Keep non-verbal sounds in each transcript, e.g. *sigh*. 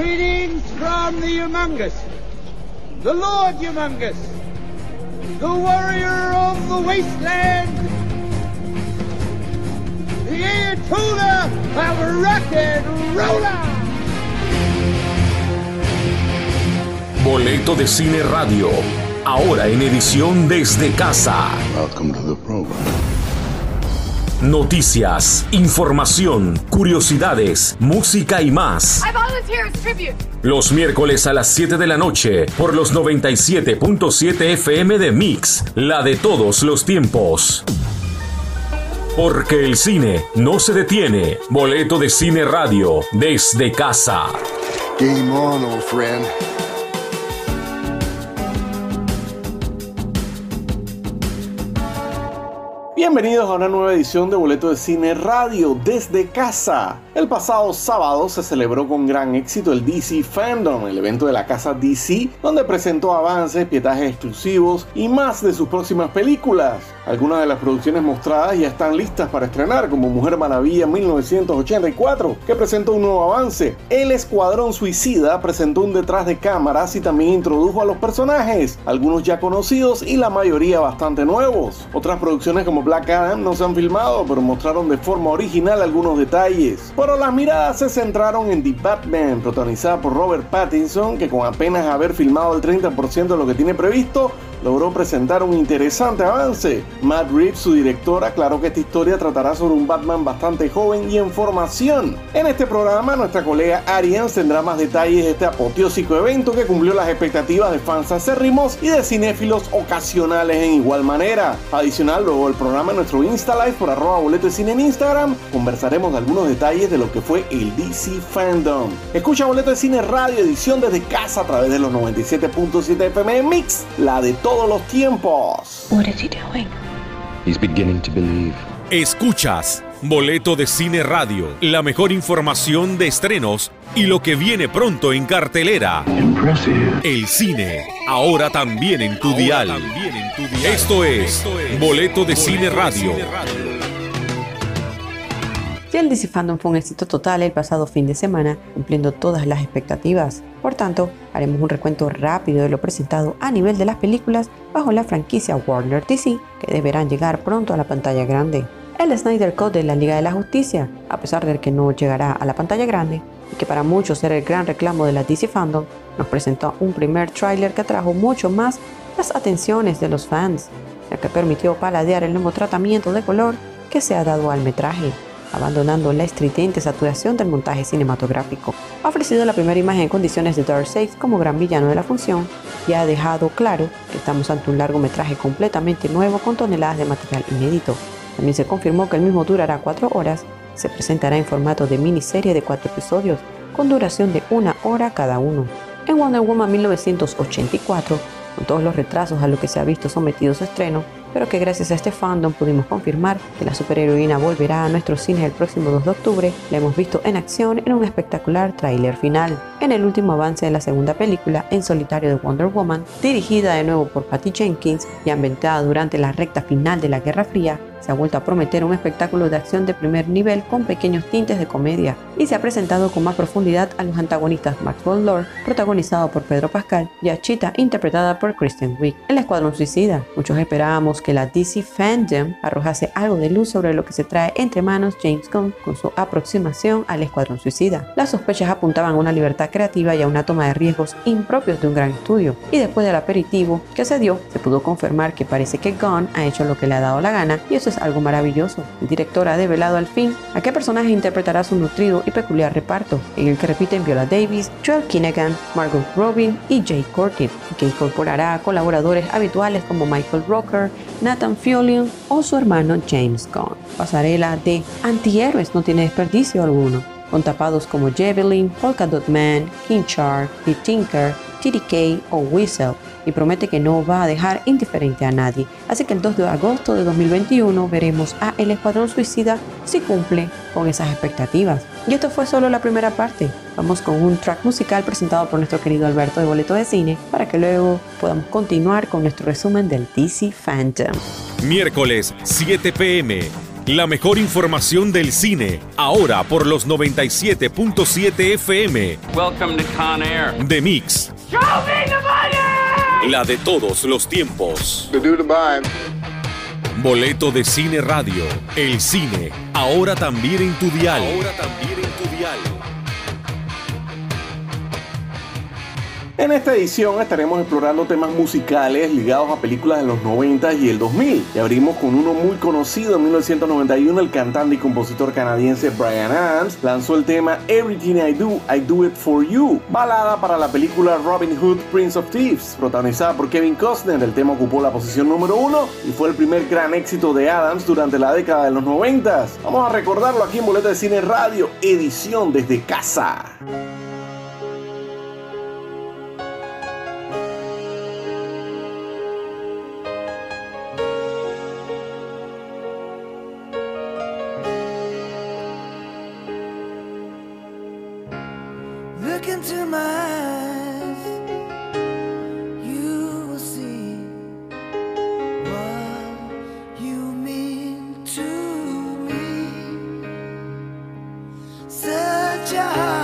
Greetings from the humongous, the Lord humongous, the warrior of the wasteland, the Ayatollah of rock and roller. Boleto de Cine Radio, ahora en edición desde casa. Welcome to the program. Noticias, información, curiosidades, música y más. Los miércoles a las 7 de la noche por los 97.7 FM de Mix, la de todos los tiempos. Porque el cine no se detiene. Boleto de Cine Radio desde casa. Game on, old friend. Bienvenidos a una nueva edición de Boleto de Cine Radio desde casa. El pasado sábado se celebró con gran éxito el DC Fandom, el evento de la casa DC, donde presentó avances, pietajes exclusivos y más de sus próximas películas. Algunas de las producciones mostradas ya están listas para estrenar, como Mujer Maravilla 1984, que presentó un nuevo avance. El Escuadrón Suicida presentó un detrás de cámaras y también introdujo a los personajes, algunos ya conocidos y la mayoría bastante nuevos. Otras producciones como Black Adam no se han filmado, pero mostraron de forma original algunos detalles. Pero las miradas se centraron en The Batman, protagonizada por Robert Pattinson, que con apenas haber filmado el 30% de lo que tiene previsto, logró presentar un interesante avance. Matt Reeves, su director, aclaró que esta historia tratará sobre un Batman bastante joven y en formación. En este programa, nuestra colega Arians tendrá más detalles de este apoteósico evento que cumplió las expectativas de fans acérrimos y de cinéfilos ocasionales en igual manera. Adicional, luego del programa en nuestro Insta Live por arroba boleto de cine en Instagram, conversaremos de algunos detalles de lo que fue el DC Fandom. Escucha Boleto de Cine Radio, edición desde casa a través de los 97.7 FM Mix, la de todos los tiempos. What is he doing? He's beginning to believe. Escuchas Boleto de Cine Radio, la mejor información de estrenos y lo que viene pronto en cartelera. Impressive. El cine, ahora también en tu dial. Esto es Boleto de Cine Radio. Ya el DC Fandom fue un éxito total el pasado fin de semana, cumpliendo todas las expectativas. Por tanto, haremos un recuento rápido de lo presentado a nivel de las películas bajo la franquicia Warner DC, que deberán llegar pronto a la pantalla grande. El Snyder Cut de la Liga de la Justicia, a pesar de que no llegará a la pantalla grande, y que para muchos era el gran reclamo de la DC Fandom, nos presentó un primer tráiler que atrajo mucho más las atenciones de los fans, ya que permitió paladear el nuevo tratamiento de color que se ha dado al metraje abandonando la estridente saturación del montaje cinematográfico. Ha ofrecido la primera imagen en condiciones de Darkseid como gran villano de la función y ha dejado claro que estamos ante un largometraje completamente nuevo con toneladas de material inédito. También se confirmó que el mismo durará cuatro horas, se presentará en formato de miniserie de cuatro episodios con duración de una hora cada uno. En Wonder Woman 1984, con todos los retrasos a los que se ha visto sometido su estreno, pero que gracias a este fandom pudimos confirmar que la superheroína volverá a nuestros cines el próximo 2 de octubre, la hemos visto en acción en un espectacular tráiler final. En el último avance de la segunda película, en solitario de Wonder Woman, dirigida de nuevo por Patty Jenkins y ambientada durante la recta final de la Guerra Fría, se ha vuelto a prometer un espectáculo de acción de primer nivel con pequeños tintes de comedia y se ha presentado con más profundidad a los antagonistas Maxwell Lord, protagonizado por Pedro Pascal, y a Cheetah, interpretada por Kristen Wiig. El Escuadrón Suicida. Muchos esperábamos que la DC Fandom arrojase algo de luz sobre lo que se trae entre manos James Gunn con su aproximación al Escuadrón Suicida. Las sospechas apuntaban a una libertad creativa y a una toma de riesgos impropios de un gran estudio. Y después del aperitivo que se dio, se pudo confirmar que parece que Gunn ha hecho lo que le ha dado la gana y eso es algo maravilloso. El director ha develado al fin a qué personaje interpretará su nutrido y peculiar reparto, en el que repiten Viola Davis, Joel Kinnagan, Margot Robin y Jay Corkin, y que incorporará a colaboradores habituales como Michael Rocker, Nathan Fillion o su hermano James Gunn. Pasarela de antihéroes no tiene desperdicio alguno, con tapados como Javelin, Polka Dot Man, King Char, The Tinker, TDK o Whistle y promete que no va a dejar indiferente a nadie. Así que el 2 de agosto de 2021 veremos a El Escuadrón Suicida si cumple con esas expectativas. Y esto fue solo la primera parte. Vamos con un track musical presentado por nuestro querido Alberto de Boleto de Cine para que luego podamos continuar con nuestro resumen del DC Phantom. Miércoles 7 pm. La mejor información del cine, ahora por los 97.7 FM. Welcome to Con Air. De Mix. La de todos los tiempos. Boleto de Cine Radio. El cine, ahora también en tu dial. Ahora también En esta edición estaremos explorando temas musicales ligados a películas de los 90 y el 2000. Y abrimos con uno muy conocido en 1991, el cantante y compositor canadiense Brian Adams lanzó el tema Everything I Do, I Do It For You, balada para la película Robin Hood, Prince of Thieves, protagonizada por Kevin Costner. El tema ocupó la posición número uno y fue el primer gran éxito de Adams durante la década de los 90. Vamos a recordarlo aquí en Boleta de Cine Radio, edición desde casa. Such a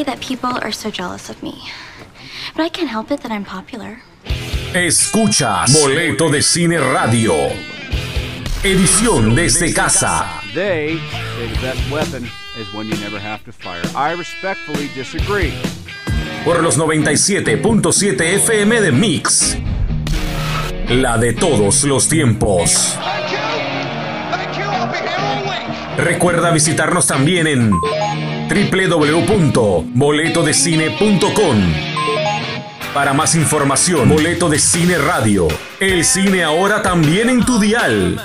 sorry that people are so jealous of me. But I can't help it that I'm popular. Escuchas Boleto de Cine Radio. Edición desde casa. They say the best weapon is when you never have to fire. I respectfully disagree. Por los 97.7 FM de Mix. La de todos los tiempos. Recuerda visitarnos también en www.boletodecine.com. Para más información, Boleto de Cine Radio. El cine ahora también en tu dial.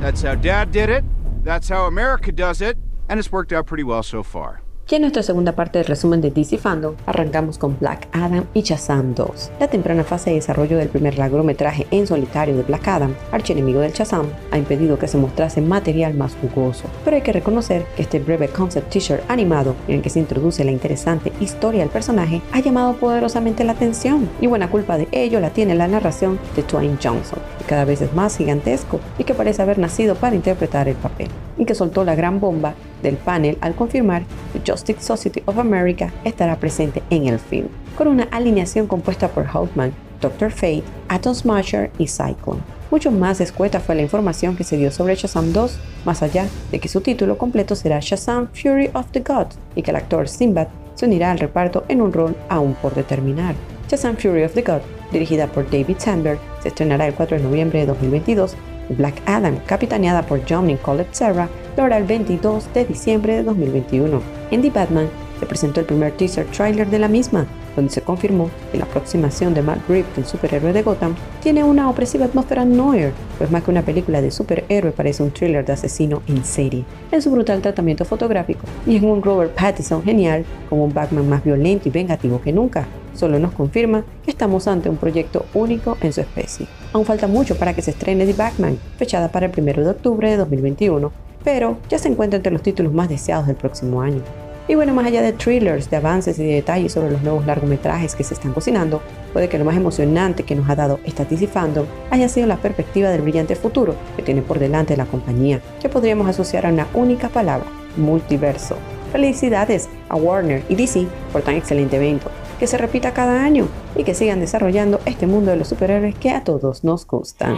That's how Dad did it. That's how America does it. And it's worked out pretty well so far. Y en nuestra segunda parte del resumen de DC Fandom, arrancamos con Black Adam y Shazam 2. La temprana fase de desarrollo del primer largometraje en solitario de Black Adam, archienemigo del Shazam, ha impedido que se mostrase material más jugoso. Pero hay que reconocer que este breve concept teaser animado, en el que se introduce la interesante historia del personaje, ha llamado poderosamente la atención. Y buena culpa de ello la tiene la narración de Twain Johnson, que cada vez es más gigantesco y que parece haber nacido para interpretar el papel. Y que soltó la gran bomba del panel al confirmar que Justice Society of America estará presente en el film, con una alineación compuesta por Hoffman, Dr. Fate, Atom Smasher y Cyclone. Mucho más escueta fue la información que se dio sobre Shazam 2, más allá de que su título completo será Shazam Fury of the Gods y que el actor Sinbad se unirá al reparto en un rol aún por determinar. Shazam Fury of the Gods, dirigida por David Sandberg, se estrenará el 4 de noviembre de 2022 Black Adam, capitaneada por John y Colette Serra, lo hará el 22 de diciembre de 2021. En Batman se presentó el primer teaser trailer de la misma, donde se confirmó que la aproximación de Matt Reeves, el superhéroe de Gotham, tiene una opresiva atmósfera noir, pues más que una película de superhéroe parece un thriller de asesino en serie, en su brutal tratamiento fotográfico y en un Robert Pattinson genial, como un Batman más violento y vengativo que nunca. Solo nos confirma que estamos ante un proyecto único en su especie. Aún falta mucho para que se estrene The Batman, fechada para el 1 de octubre de 2021, pero ya se encuentra entre los títulos más deseados del próximo año. Y bueno, más allá de thrillers, de avances y de detalles sobre los nuevos largometrajes que se están cocinando, puede que lo más emocionante que nos ha dado esta DC Fandom haya sido la perspectiva del brillante futuro que tiene por delante la compañía, que podríamos asociar a una única palabra, multiverso. Felicidades a Warner y DC por tan excelente evento, que se repita cada año y que sigan desarrollando este mundo de los superhéroes que a todos nos gustan.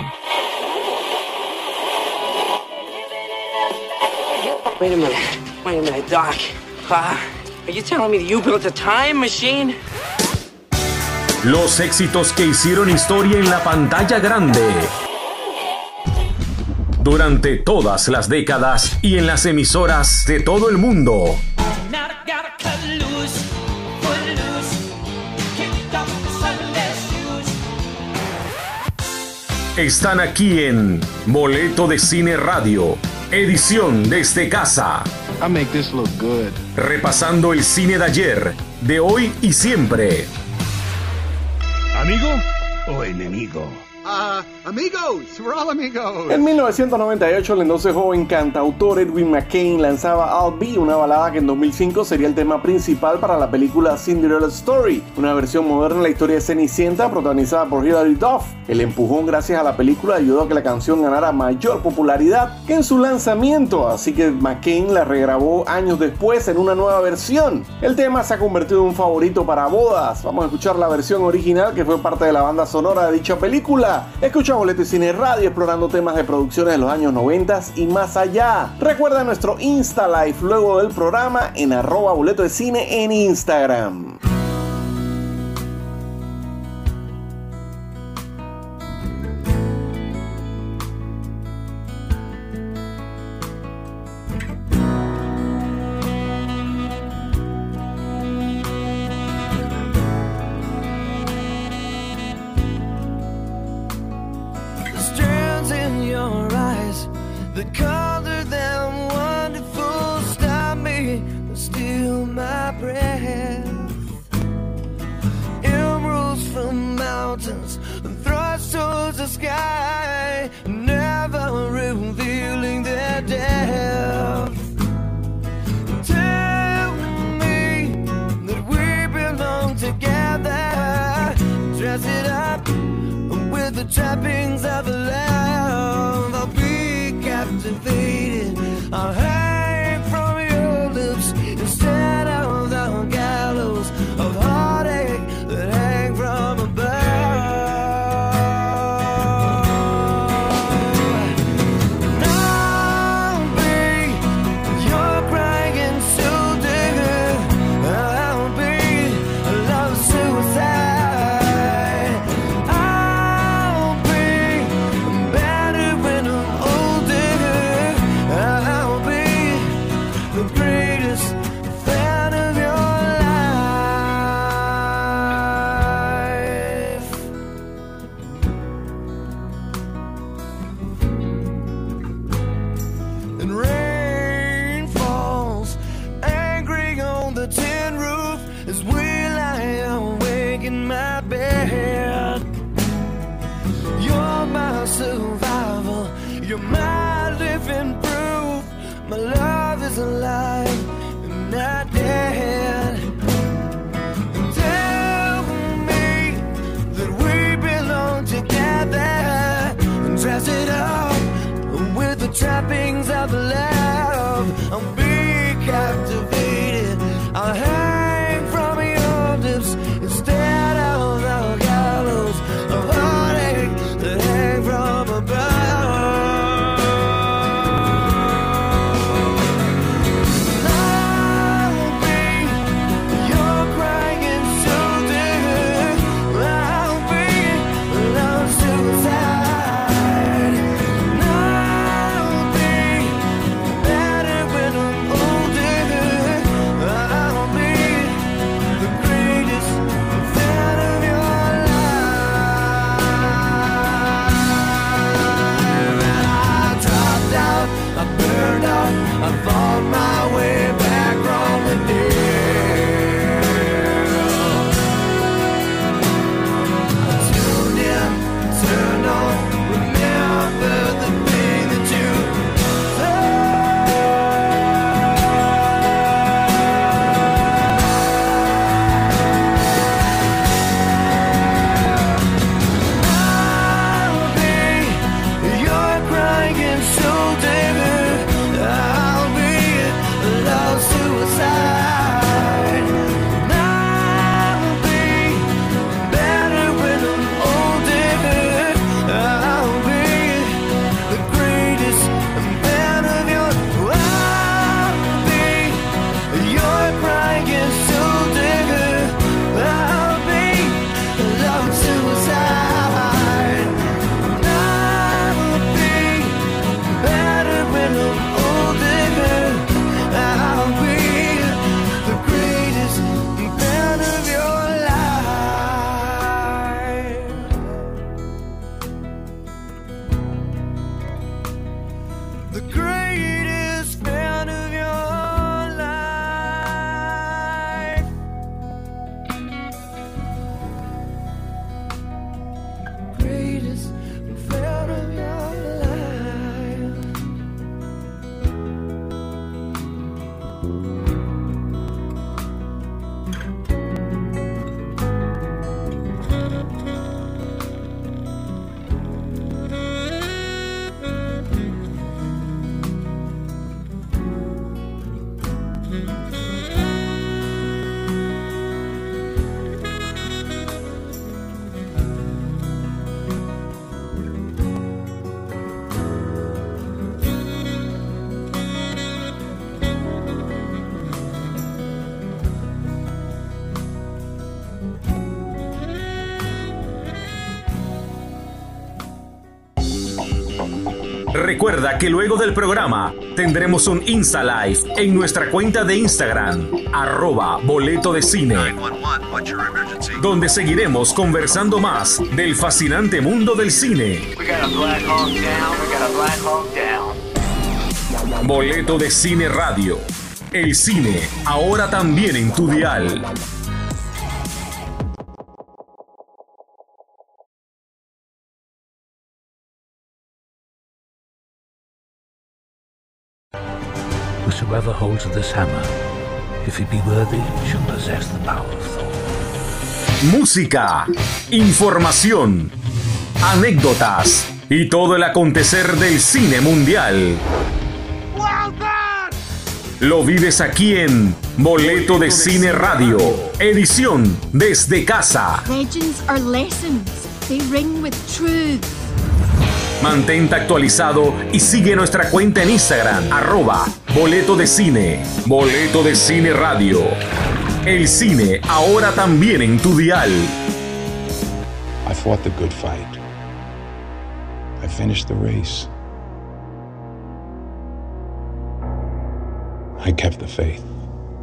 Wait a minute. Wait a minute, Doc. Uh, are you telling me you built a time machine? Los éxitos que hicieron historia en la pantalla grande. Durante todas las décadas y en las emisoras de todo el mundo. Están aquí en Boleto de Cine Radio, edición desde casa. I make this look good. Repasando el cine de ayer, de hoy y siempre. ¿Amigo o enemigo? Uh, amigos, we're all amigos. En 1998, el entonces joven cantautor Edwin McCain lanzaba I'll Be, una balada que en 2005 sería el tema principal para la película Cinderella Story, una versión moderna de la historia de Cenicienta protagonizada por Hilary Duff. El empujón gracias a la película ayudó a que la canción ganara mayor popularidad que en su lanzamiento, así que McCain la regrabó años después en una nueva versión. El tema se ha convertido en un favorito para bodas. Vamos a escuchar la versión original que fue parte de la banda sonora de dicha película. Escucha Boleto y Cine Radio explorando temas de producciones de los años 90 y más allá. Recuerda nuestro Insta Live luego del programa en arroba boleto de cine en Instagram. Recuerda que luego del programa tendremos un Insta Live en nuestra cuenta de Instagram, arroba boleto de cine, donde seguiremos conversando más del fascinante mundo del cine. Boleto de Cine Radio. El cine, ahora también en tu dial. Whosoever holds this hammer, if he be worthy, shall possess the power of Thor. Música, información, anécdotas y todo el acontecer del cine mundial. Lo vives aquí en Boleto de Cine Radio, edición desde casa. Legends are lessons. They ring with truth. Mantente actualizado y sigue nuestra cuenta en Instagram, arroba Boleto de Cine, Boleto de Cine Radio. El cine ahora también en tu dial. I fought the good fight. I finished the race. I kept the faith.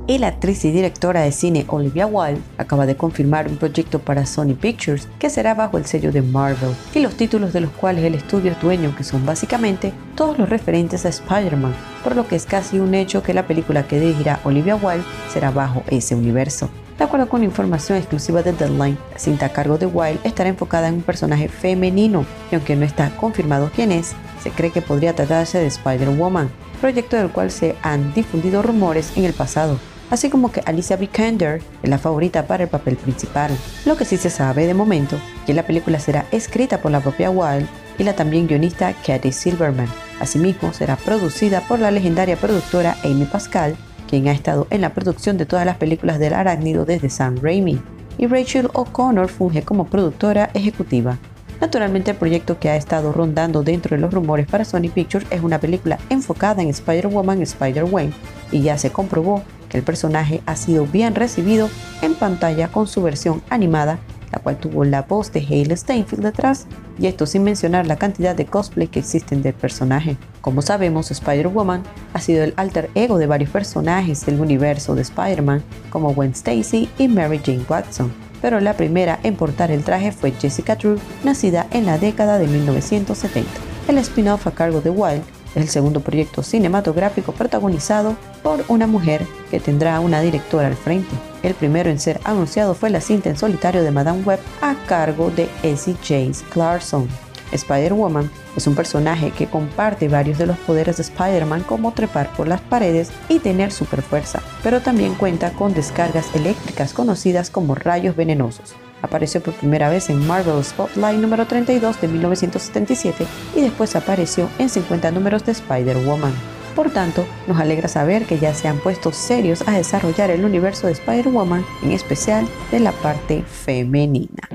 Y la actriz y directora de cine Olivia Wilde acaba de confirmar un proyecto para Sony Pictures que será bajo el sello de Marvel y los títulos de los cuales el estudio es dueño que son básicamente todos los referentes a Spider-Man, por lo que es casi un hecho que la película que dirigirá Olivia Wilde será bajo ese universo. De acuerdo con información exclusiva de Deadline, la cinta a cargo de Wild estará enfocada en un personaje femenino y aunque no está confirmado quién es, se cree que podría tratarse de Spider-Woman, proyecto del cual se han difundido rumores en el pasado, así como que Alicia Vikander es la favorita para el papel principal. Lo que sí se sabe de momento que la película será escrita por la propia Wild y la también guionista Katie Silverman. Asimismo, será producida por la legendaria productora Amy Pascal quien ha estado en la producción de todas las películas del arácnido desde Sam Raimi, y Rachel O'Connor funge como productora ejecutiva. Naturalmente el proyecto que ha estado rondando dentro de los rumores para Sony Pictures es una película enfocada en Spider-Woman y Spider-Wayne, y ya se comprobó que el personaje ha sido bien recibido en pantalla con su versión animada la cual tuvo la voz de Hale Steinfeld detrás, y esto sin mencionar la cantidad de cosplay que existen del personaje. Como sabemos, Spider-Woman ha sido el alter ego de varios personajes del universo de Spider-Man, como Gwen Stacy y Mary Jane Watson, pero la primera en portar el traje fue Jessica Drew, nacida en la década de 1970. El spin-off a cargo de Wild el segundo proyecto cinematográfico protagonizado por una mujer que tendrá una directora al frente. El primero en ser anunciado fue la cinta en solitario de Madame Web a cargo de Essie James Clarkson. Spider-Woman es un personaje que comparte varios de los poderes de Spider-Man como trepar por las paredes y tener super fuerza, pero también cuenta con descargas eléctricas conocidas como rayos venenosos. Apareció por primera vez en Marvel Spotlight número 32 de 1977 y después apareció en 50 números de Spider-Woman. Por tanto, nos alegra saber que ya se han puesto serios a desarrollar el universo de Spider-Woman, en especial de la parte femenina.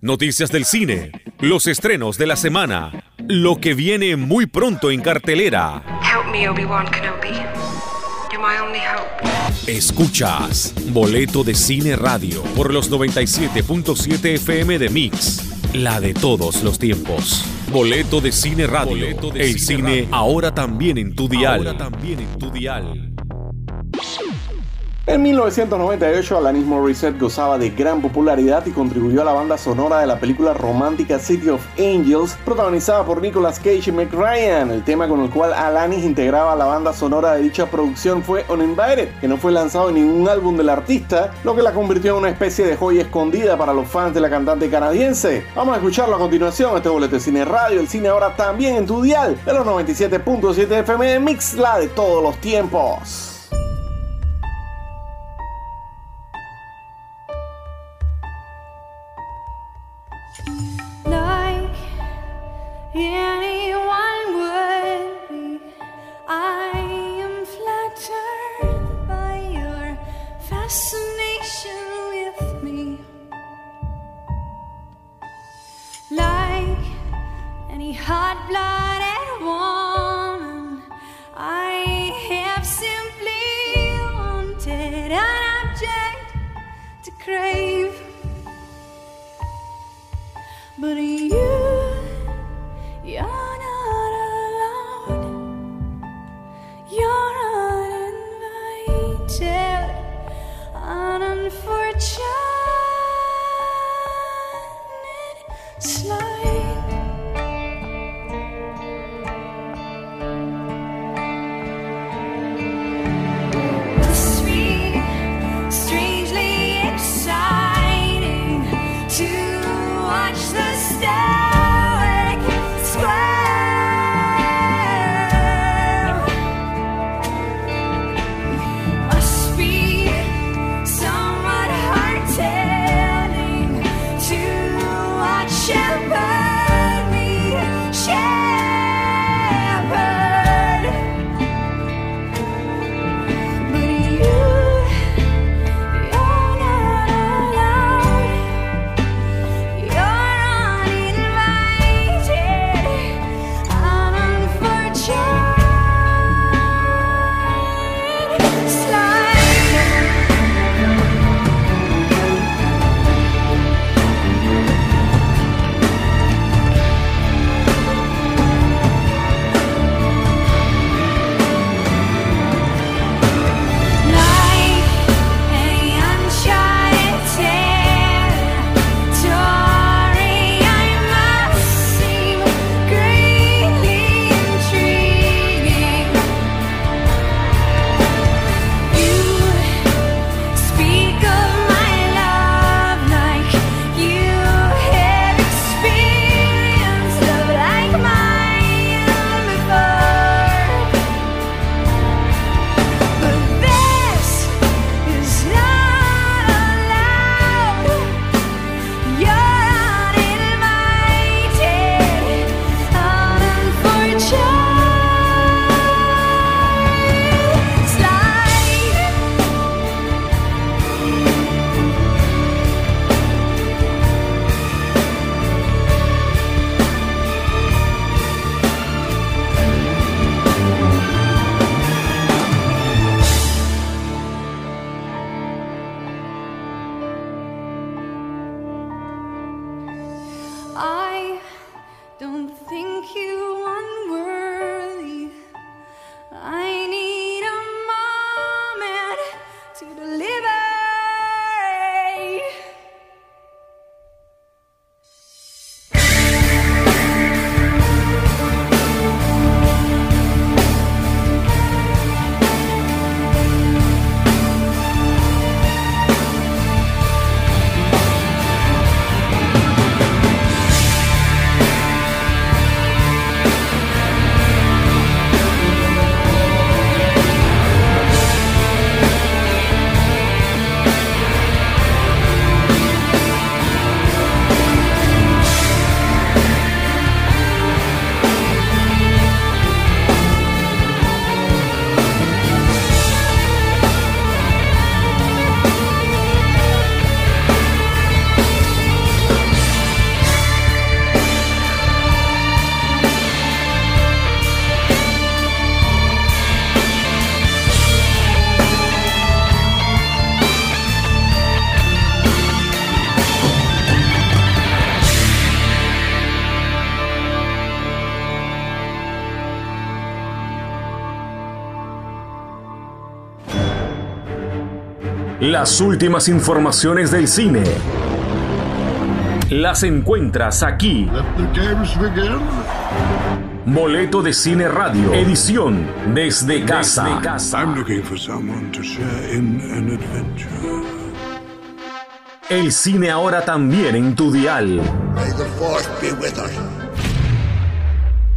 Noticias del cine, los estrenos de la semana, lo que viene muy pronto en cartelera. Help me, Obi-Wan Kenobi. You're my only hope. Escuchas Boleto de Cine Radio por los 97.7 FM de Mix, la de todos los tiempos. Boleto de Cine Radio, el cine, ahora también en tu dial. Ahora también en tu dial. En 1998, Alanis Morissette gozaba de gran popularidad y contribuyó a la banda sonora de la película romántica City of Angels, protagonizada por Nicolas Cage y Meg Ryan. El tema con el cual Alanis integraba la banda sonora de dicha producción fue Uninvited, que no fue lanzado en ningún álbum del artista, lo que la convirtió en una especie de joya escondida para los fans de la cantante canadiense. Vamos a escucharlo a continuación, este boleto de cine radio, el cine ahora también en tu dial, de los 97.7 FM Mix, la de todos los tiempos. Slow. Las últimas informaciones del cine. Las encuentras aquí. Boleto de Cine Radio, edición desde casa. I'm looking for someone to share in an adventure. El cine ahora también en tu dial. May the force be with us.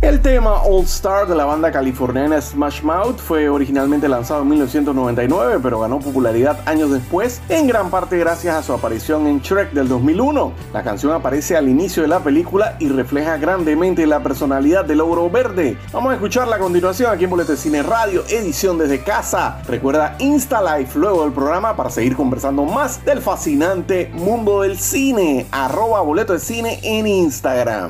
El tema All Star de la banda californiana Smash Mouth fue originalmente lanzado en 1999, pero ganó popularidad años después, en gran parte gracias a su aparición en Shrek del 2001. La canción aparece al inicio de la película y refleja grandemente la personalidad del ogro verde. Vamos a escucharla a continuación aquí en Boleto de Cine Radio, edición desde casa. Recuerda Insta Live luego del programa para seguir conversando más del fascinante mundo del cine. Arroba Boleto de Cine en Instagram.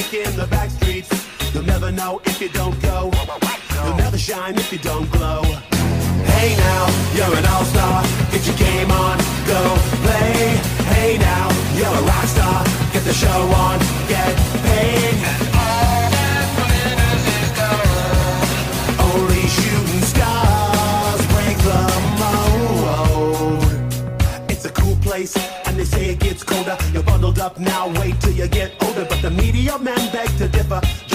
never know if you don't go. You'll never shine if you don't glow. Hey now, you're an all-star. Get your game on, go play. Hey now, you're a rock star. Get the show on, get paid. And all that matters is gold. Only shooting stars break the mold. It's a cool place, and they say it gets colder. You're bundled up now, wait till you get older. But the media men beg to differ,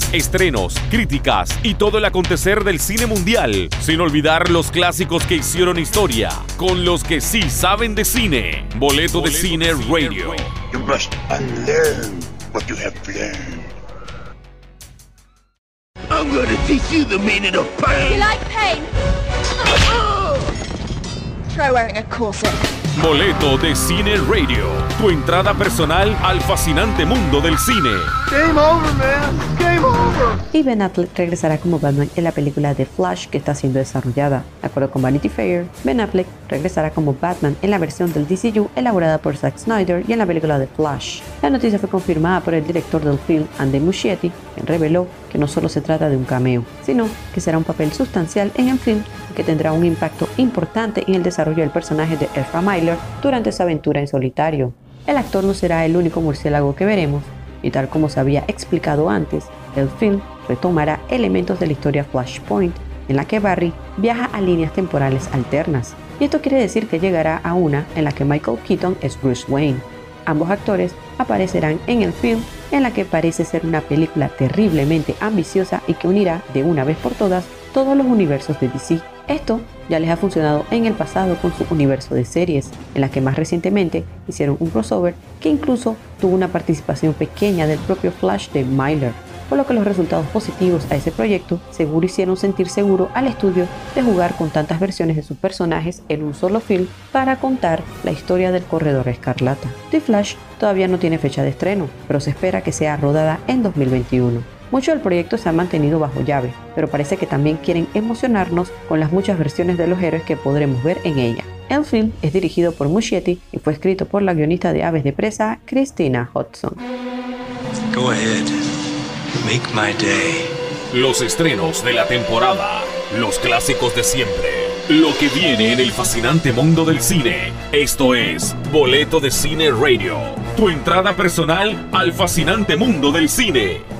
noticias, estrenos, críticas y todo el acontecer del cine mundial, sin olvidar los clásicos que hicieron historia, con los que sí saben de cine. Boleto de Cine Radio. You must unlearn what you have learned. I'm gonna teach you the meaning of pain. You like pain? *laughs* Try wearing a corset. Boleto de Cine Radio. Tu entrada personal al fascinante mundo del cine. Game over, man. Game over. Y Ben Affleck regresará como Batman en la película The Flash que está siendo desarrollada. De acuerdo con Vanity Fair, Ben Affleck regresará como Batman en la versión del DCU elaborada por Zack Snyder y en la película The Flash. La noticia fue confirmada por el director del film, Andy Muschietti, quien reveló que no solo se trata de un cameo, sino que será un papel sustancial en el film que tendrá un impacto importante en el desarrollo del personaje de Ezra Miller durante su aventura en solitario. El actor no será el único murciélago que veremos, y tal como se había explicado antes, el film retomará elementos de la historia Flashpoint, en la que Barry viaja a líneas temporales alternas, y esto quiere decir que llegará a una en la que Michael Keaton es Bruce Wayne. Ambos actores aparecerán en el film en la que parece ser una película terriblemente ambiciosa y que unirá de una vez por todas todos los universos de DC. Esto ya les ha funcionado en el pasado con su universo de series, en la que más recientemente hicieron un crossover que incluso tuvo una participación pequeña del propio Flash de Myler, por lo que los resultados positivos a ese proyecto seguro hicieron sentir seguro al estudio de jugar con tantas versiones de sus personajes en un solo film para contar la historia del corredor escarlata. The Flash todavía no tiene fecha de estreno, pero se espera que sea rodada en 2021. Mucho del proyecto se ha mantenido bajo llave, pero parece que también quieren emocionarnos con las muchas versiones de los héroes que podremos ver en ella. El film es dirigido por Muschietti y fue escrito por la guionista de Aves de Presa, Christina Hodson. Go ahead. Make my day. Los estrenos de la temporada, los clásicos de siempre, lo que viene en el fascinante mundo del cine. Esto es Boleto de Cine Radio, tu entrada personal al fascinante mundo del cine.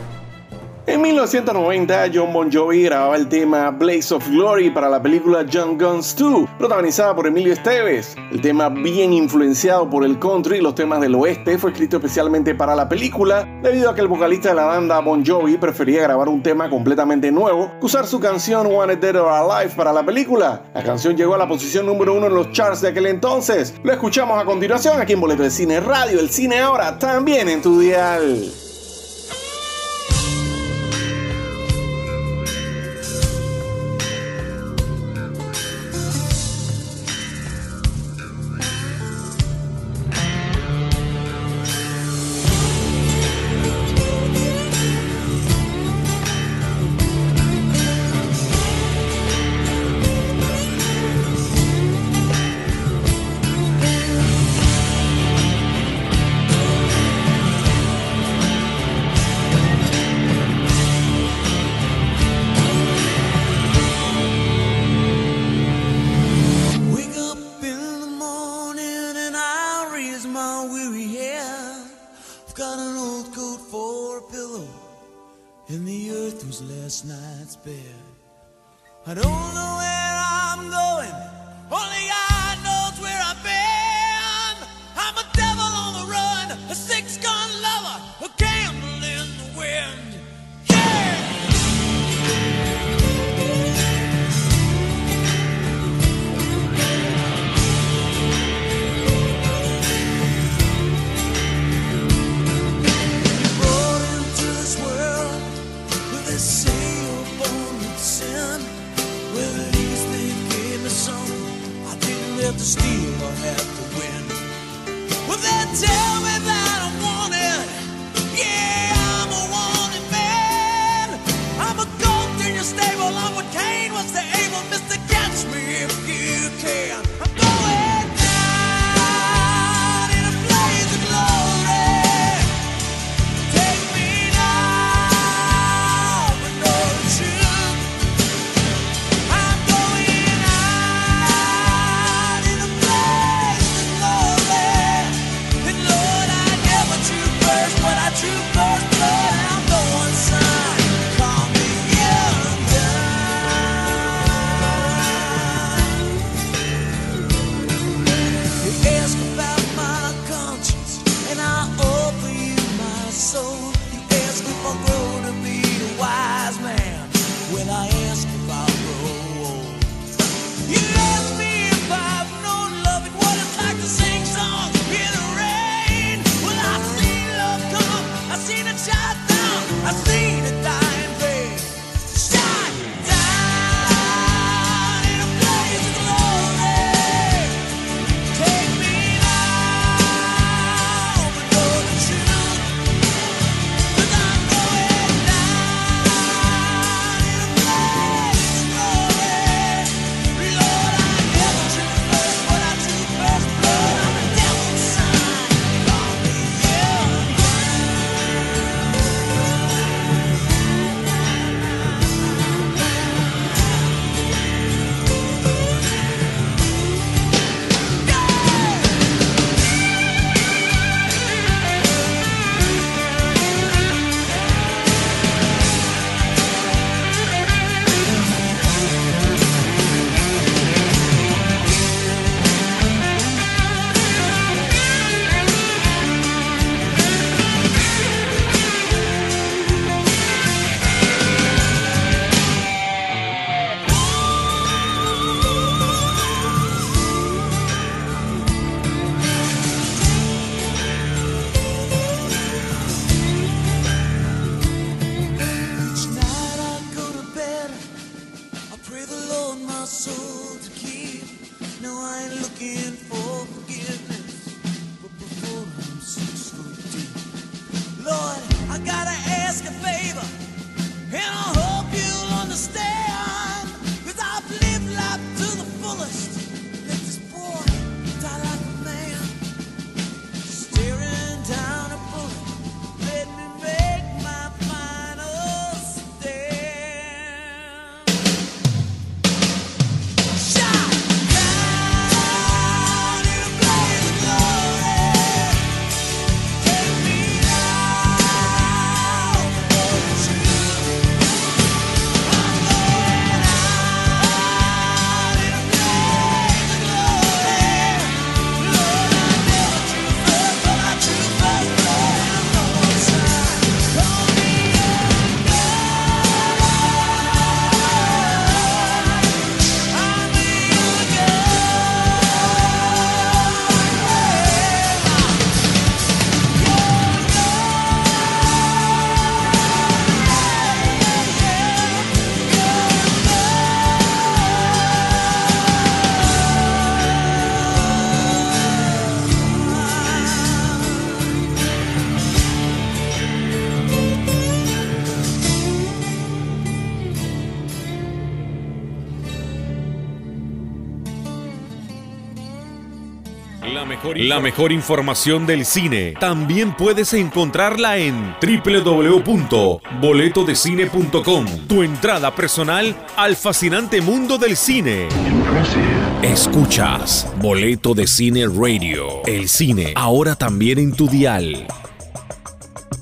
En 1990, John Bon Jovi grababa el tema Blaze of Glory para la película Young Guns 2, protagonizada por Emilio Esteves. El tema, bien influenciado por el country y los temas del oeste, fue escrito especialmente para la película, debido a que el vocalista de la banda Bon Jovi prefería grabar un tema completamente nuevo que usar su canción Wanted Dead or Alive para la película. La canción llegó a la posición número uno en los charts de aquel entonces. Lo escuchamos a continuación aquí en Boleto de Cine Radio, el cine ahora también en tu dial. Mejor, la mejor información del cine también puedes encontrarla en www.boletodecine.com. Tu entrada personal al fascinante mundo del cine. Escuchas Boleto de Cine Radio. El cine ahora también en tu dial.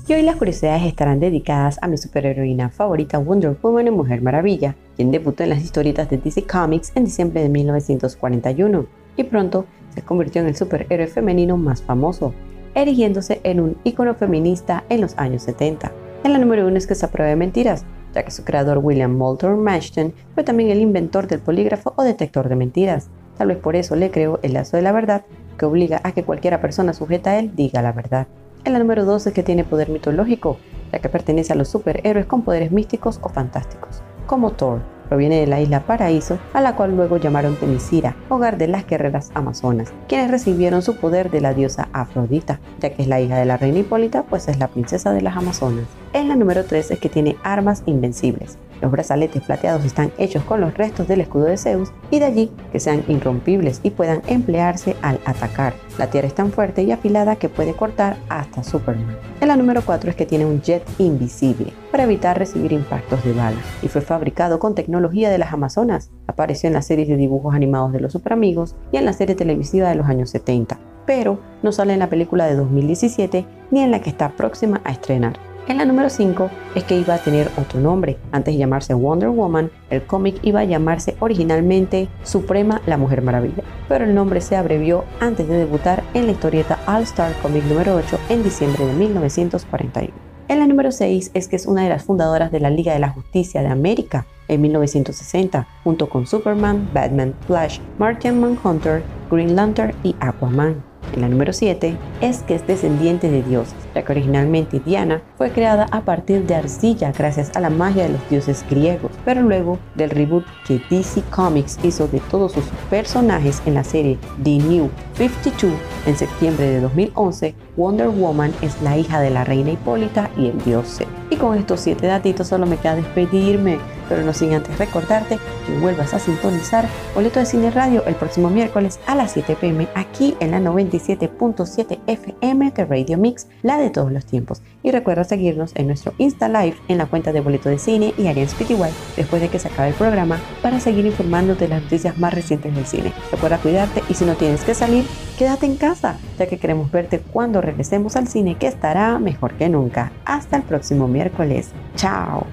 Y hoy las curiosidades estarán dedicadas a mi superheroína favorita Wonder Woman y Mujer Maravilla, quien debutó en las historietas de DC Comics en diciembre de 1941 y pronto se convirtió en el superhéroe femenino más famoso, erigiéndose en un ícono feminista en los años 70. En la número uno es que se prueba de mentiras, ya que su creador William Moulton Marston fue también el inventor del polígrafo o detector de mentiras. Tal vez por eso le creó el lazo de la verdad, que obliga a que cualquiera persona sujeta a él diga la verdad. En la número 2 es que tiene poder mitológico, ya que pertenece a los superhéroes con poderes místicos o fantásticos, como Thor. Proviene de la isla Paraíso, a la cual luego llamaron Temisira, hogar de las guerreras amazonas, quienes recibieron su poder de la diosa Afrodita, ya que es la hija de la reina Hipólita, pues es la princesa de las amazonas. En la número 3 es que tiene armas invencibles. Los brazaletes plateados están hechos con los restos del escudo de Zeus y de allí que sean irrompibles y puedan emplearse al atacar. La tierra es tan fuerte y afilada que puede cortar hasta Superman. En la número 4 es que tiene un jet invisible para evitar recibir impactos de bala y fue fabricado con tecnología de las Amazonas. Apareció en las series de dibujos animados de los Superamigos y en la serie televisiva de los años 70, pero no sale en la película de 2017 ni en la que está próxima a estrenar. En la número 5 es que iba a tener otro nombre. Antes de llamarse Wonder Woman, el cómic iba a llamarse originalmente Suprema la Mujer Maravilla, pero el nombre se abrevió antes de debutar en la historieta All Star Comic número 8 en diciembre de 1941. En la número 6 es que es una de las fundadoras de la Liga de la Justicia de América en 1960, junto con Superman, Batman, Flash, Martian Manhunter, Green Lantern y Aquaman. En la número 7 es que es descendiente de dioses, ya que originalmente Diana fue creada a partir de arcilla gracias a la magia de los dioses griegos, pero luego del reboot que DC Comics hizo de todos sus personajes en la serie The New 52 en septiembre de 2011, Wonder Woman es la hija de la reina Hipólita y el dios Zeus. Y con estos 7 datitos solo me queda despedirme, pero no sin antes recordarte que vuelvas a sintonizar Boleto de Cine Radio el próximo miércoles a las 7 pm aquí en la 97.7 FM de Radio Mix, la de todos los tiempos. Y recuerda seguirnos en nuestro Insta Live en la cuenta de Boleto de Cine y Ariane Spityway después de que se acabe el programa para seguir informándote de las noticias más recientes del cine. Recuerda cuidarte y si no tienes que salir, quédate en casa, ya que queremos verte cuando regresemos al cine que estará mejor que nunca. Hasta el próximo miércoles. Chao.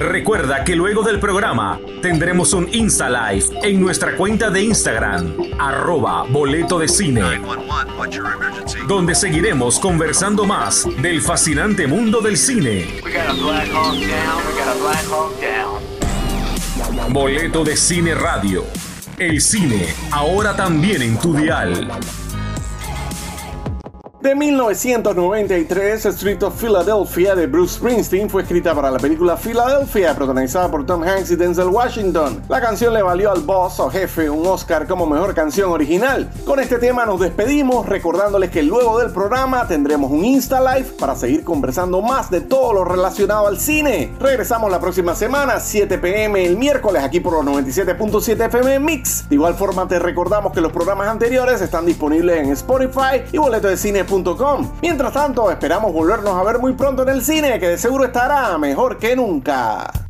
Recuerda que luego del programa tendremos un Insta Live en nuestra cuenta de Instagram, arroba boleto de cine, donde seguiremos conversando más del fascinante mundo del cine. Boleto de Cine Radio. El cine, ahora también en tu dial. De 1993, Street of Philadelphia de Bruce Springsteen fue escrita para la película Philadelphia, protagonizada por Tom Hanks y Denzel Washington. La canción le valió al boss o jefe un Oscar como mejor canción original. Con este tema nos despedimos, recordándoles que luego del programa tendremos un Insta Live para seguir conversando más de todo lo relacionado al cine. Regresamos la próxima semana, 7 pm el miércoles, aquí por los 97.7 FM Mix. De igual forma, te recordamos que los programas anteriores están disponibles en Spotify y Mientras tanto, esperamos volvernos a ver muy pronto en el cine, que de seguro estará mejor que nunca.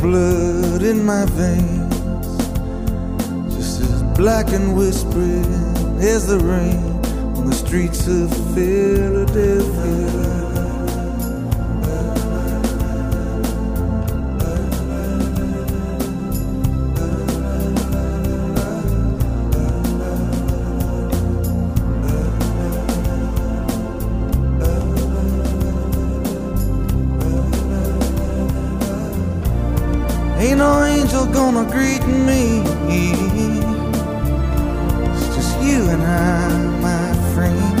Blood in my veins, just as black and whispering as the rain on the streets of Philadelphia. And I, my friend.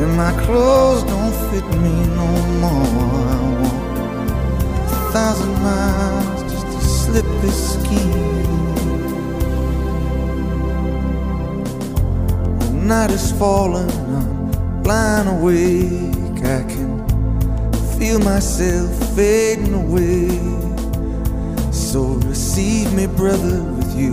And my clothes don't fit me no more. I walk a thousand miles just to slip this skin. The night is falling, I'm lying awake. I can feel myself fading away. So receive me, brother, with you,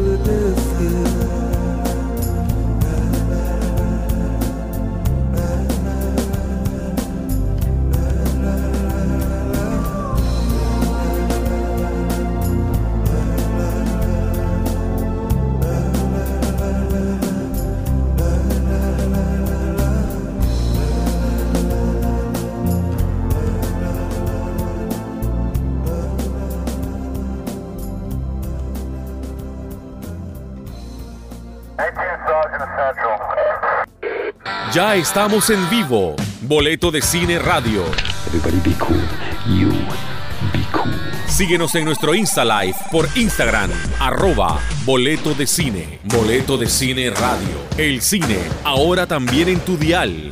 Ya estamos en vivo. Boleto de Cine Radio. Síguenos en nuestro Insta Live por Instagram, arroba Boleto de Cine. Boleto de Cine Radio. El cine, ahora también en tu dial.